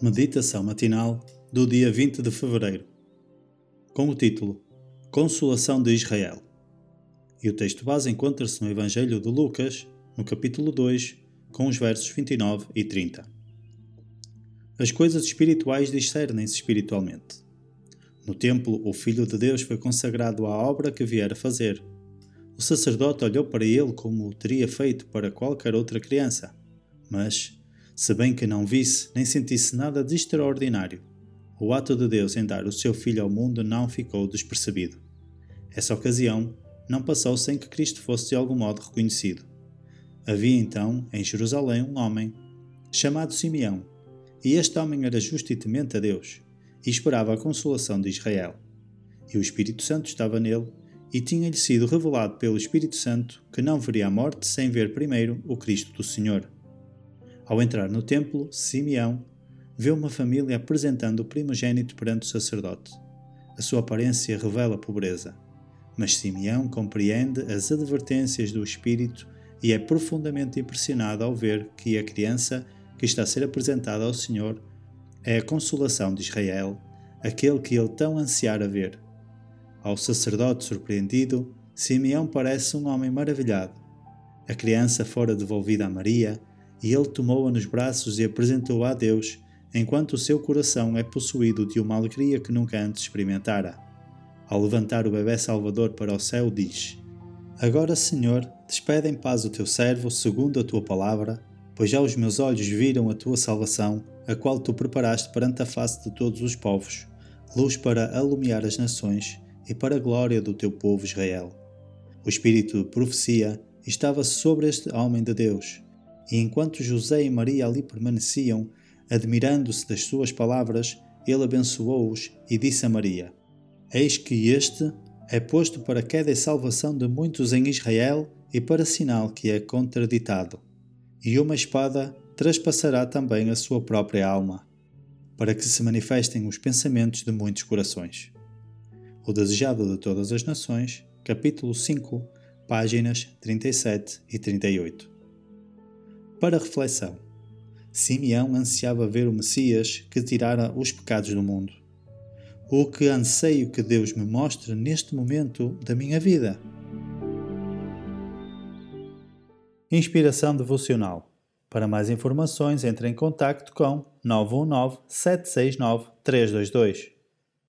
Meditação matinal do dia 20 de fevereiro, com o título Consolação de Israel. E o texto base encontra-se no Evangelho de Lucas, no capítulo 2, com os versos 29 e 30. As coisas espirituais discernem-se espiritualmente. No templo, o Filho de Deus foi consagrado à obra que viera fazer. O sacerdote olhou para ele como o teria feito para qualquer outra criança, mas se bem que não visse nem sentisse nada de extraordinário. O ato de Deus em dar o seu Filho ao mundo não ficou despercebido. Essa ocasião não passou sem que Cristo fosse de algum modo reconhecido. Havia então, em Jerusalém, um homem chamado Simeão, e este homem era justo e temente a Deus, e esperava a consolação de Israel. E o Espírito Santo estava nele, e tinha-lhe sido revelado pelo Espírito Santo que não veria a morte sem ver primeiro o Cristo do Senhor. Ao entrar no templo, Simeão vê uma família apresentando o primogênito perante o sacerdote. A sua aparência revela pobreza, mas Simeão compreende as advertências do Espírito e é profundamente impressionado ao ver que a criança que está a ser apresentada ao Senhor é a consolação de Israel, aquele que ele tão ansiara ver. Ao sacerdote surpreendido, Simeão parece um homem maravilhado. A criança fora devolvida a Maria e ele tomou-a nos braços e apresentou-a a Deus, enquanto o seu coração é possuído de uma alegria que nunca antes experimentara. Ao levantar o bebê Salvador para o céu, diz: Agora, Senhor, despede em paz o teu servo, segundo a tua palavra, pois já os meus olhos viram a tua salvação, a qual tu preparaste perante a face de todos os povos, luz para alumiar as nações e para a glória do teu povo Israel. O espírito de profecia estava sobre este homem de Deus e enquanto José e Maria ali permaneciam, admirando-se das suas palavras, ele abençoou-os e disse a Maria: Eis que este é posto para queda e salvação de muitos em Israel e para sinal que é contraditado. E uma espada traspassará também a sua própria alma, para que se manifestem os pensamentos de muitos corações. O Desejado de Todas as Nações, capítulo 5, páginas 37 e 38. Para reflexão, Simeão ansiava ver o Messias que tirara os pecados do mundo. O que anseio que Deus me mostre neste momento da minha vida. Inspiração devocional. Para mais informações, entre em contato com 919 769 322.